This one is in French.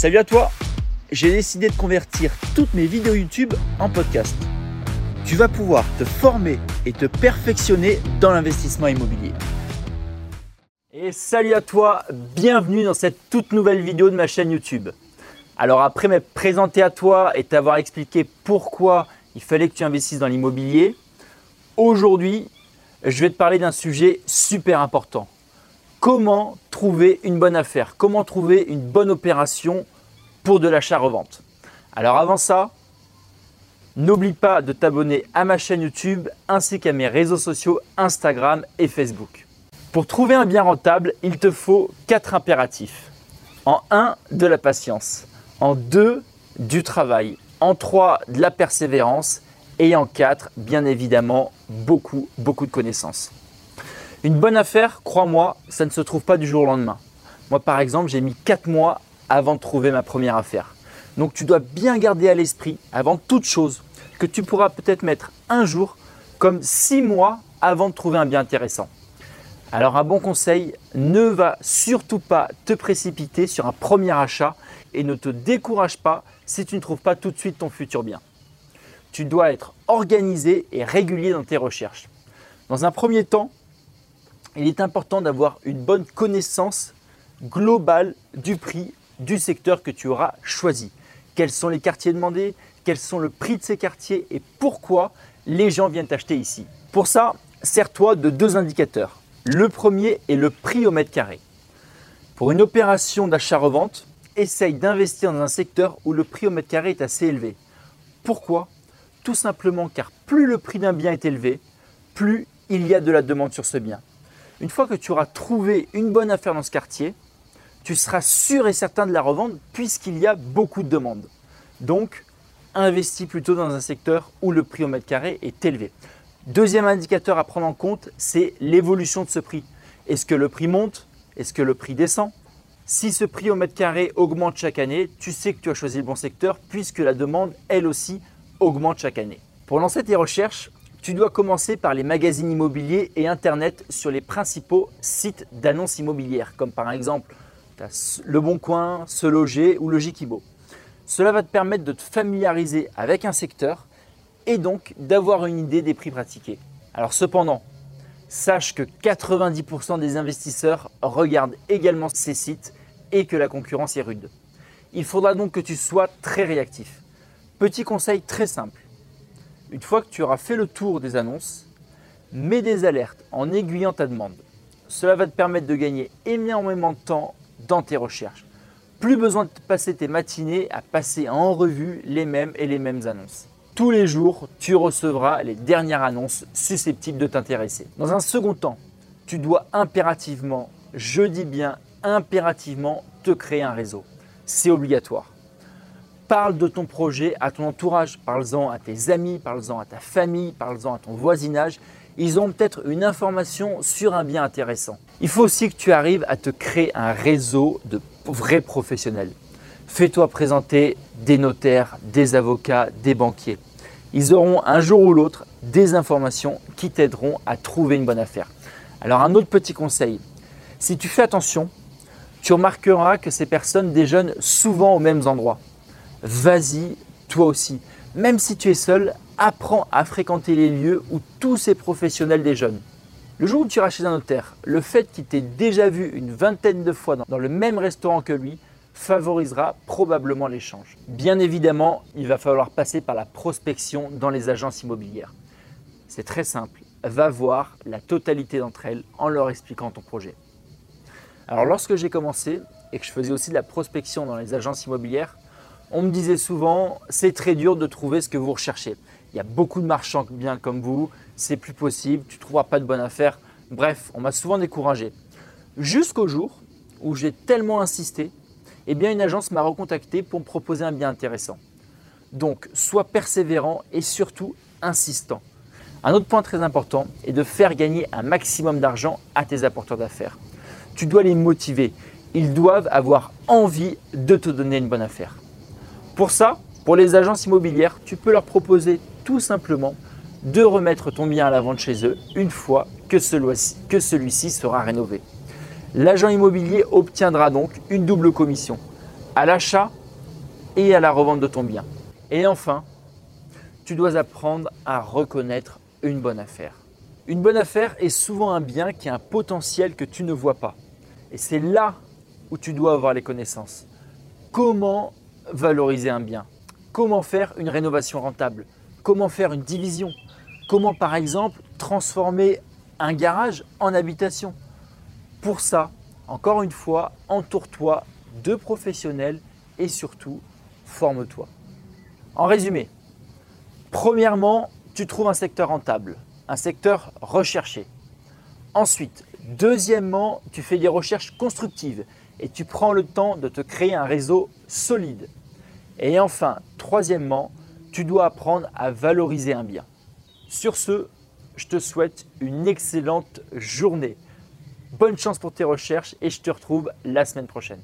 Salut à toi J'ai décidé de convertir toutes mes vidéos YouTube en podcast. Tu vas pouvoir te former et te perfectionner dans l'investissement immobilier. Et salut à toi, bienvenue dans cette toute nouvelle vidéo de ma chaîne YouTube. Alors après m'être présenté à toi et t'avoir expliqué pourquoi il fallait que tu investisses dans l'immobilier, aujourd'hui je vais te parler d'un sujet super important. Comment trouver une bonne affaire Comment trouver une bonne opération pour de l'achat-revente Alors avant ça, n'oublie pas de t'abonner à ma chaîne YouTube ainsi qu'à mes réseaux sociaux Instagram et Facebook. Pour trouver un bien rentable, il te faut quatre impératifs. En 1, de la patience. En 2, du travail. En 3, de la persévérance et en 4, bien évidemment, beaucoup, beaucoup de connaissances. Une bonne affaire, crois-moi, ça ne se trouve pas du jour au lendemain. Moi, par exemple, j'ai mis 4 mois avant de trouver ma première affaire. Donc, tu dois bien garder à l'esprit, avant toute chose, que tu pourras peut-être mettre un jour comme 6 mois avant de trouver un bien intéressant. Alors, un bon conseil, ne va surtout pas te précipiter sur un premier achat et ne te décourage pas si tu ne trouves pas tout de suite ton futur bien tu dois être organisé et régulier dans tes recherches. Dans un premier temps, il est important d'avoir une bonne connaissance globale du prix du secteur que tu auras choisi. Quels sont les quartiers demandés, quels sont le prix de ces quartiers? Et pourquoi les gens viennent acheter ici? Pour ça, sers-toi de deux indicateurs. Le premier est le prix au mètre carré. Pour une opération d'achat-revente, essaye d'investir dans un secteur où le prix au mètre carré est assez élevé. Pourquoi? Tout simplement car plus le prix d'un bien est élevé, plus il y a de la demande sur ce bien. Une fois que tu auras trouvé une bonne affaire dans ce quartier, tu seras sûr et certain de la revendre puisqu'il y a beaucoup de demandes. Donc, investis plutôt dans un secteur où le prix au mètre carré est élevé. Deuxième indicateur à prendre en compte, c'est l'évolution de ce prix. Est-ce que le prix monte? Est-ce que le prix descend? Si ce prix au mètre carré augmente chaque année, tu sais que tu as choisi le bon secteur puisque la demande, elle aussi, augmente chaque année. Pour lancer tes recherches, tu dois commencer par les magazines immobiliers et Internet sur les principaux sites d'annonces immobilières, comme par exemple Le Bon Coin, Se Loger ou le Jikibo. Cela va te permettre de te familiariser avec un secteur et donc d'avoir une idée des prix pratiqués. Alors cependant, sache que 90% des investisseurs regardent également ces sites et que la concurrence est rude. Il faudra donc que tu sois très réactif. Petit conseil très simple. Une fois que tu auras fait le tour des annonces, mets des alertes en aiguillant ta demande. Cela va te permettre de gagner énormément de temps dans tes recherches. Plus besoin de passer tes matinées à passer en revue les mêmes et les mêmes annonces. Tous les jours, tu recevras les dernières annonces susceptibles de t'intéresser. Dans un second temps, tu dois impérativement, je dis bien impérativement, te créer un réseau. C'est obligatoire. Parle de ton projet à ton entourage, parle-en à tes amis, parle-en à ta famille, parle-en à ton voisinage. Ils ont peut-être une information sur un bien intéressant. Il faut aussi que tu arrives à te créer un réseau de vrais professionnels. Fais-toi présenter des notaires, des avocats, des banquiers. Ils auront un jour ou l'autre des informations qui t'aideront à trouver une bonne affaire. Alors un autre petit conseil, si tu fais attention, tu remarqueras que ces personnes déjeunent souvent aux mêmes endroits vas-y toi aussi. Même si tu es seul, apprends à fréquenter les lieux où tous ces professionnels déjeunent. Le jour où tu iras chez un notaire, le fait qu'il t'ait déjà vu une vingtaine de fois dans le même restaurant que lui favorisera probablement l'échange. Bien évidemment, il va falloir passer par la prospection dans les agences immobilières. C'est très simple, va voir la totalité d'entre elles en leur expliquant ton projet. Alors lorsque j'ai commencé et que je faisais aussi de la prospection dans les agences immobilières, on me disait souvent, c'est très dur de trouver ce que vous recherchez. Il y a beaucoup de marchands bien comme vous, c'est plus possible, tu ne trouveras pas de bonne affaire. Bref, on m'a souvent découragé. Jusqu'au jour où j'ai tellement insisté, eh une agence m'a recontacté pour me proposer un bien intéressant. Donc, sois persévérant et surtout insistant. Un autre point très important est de faire gagner un maximum d'argent à tes apporteurs d'affaires. Tu dois les motiver. Ils doivent avoir envie de te donner une bonne affaire. Pour ça, pour les agences immobilières, tu peux leur proposer tout simplement de remettre ton bien à la vente chez eux une fois que celui-ci sera rénové. L'agent immobilier obtiendra donc une double commission. à l'achat et à la revente de ton bien. Et enfin, tu dois apprendre à reconnaître une bonne affaire. Une bonne affaire est souvent un bien qui a un potentiel que tu ne vois pas. Et c'est là où tu dois avoir les connaissances. Comment valoriser un bien Comment faire une rénovation rentable? Comment faire une division? Comment par exemple transformer un garage en habitation? Pour ça, encore une fois, entoure-toi de professionnels et surtout, forme-toi. En résumé, premièrement, tu trouves un secteur rentable, un secteur recherché. Ensuite, deuxièmement, tu fais des recherches constructives et tu prends le temps de te créer un réseau solide. Et enfin, troisièmement, tu dois apprendre à valoriser un bien. Sur ce, je te souhaite une excellente journée. Bonne chance pour tes recherches et je te retrouve la semaine prochaine.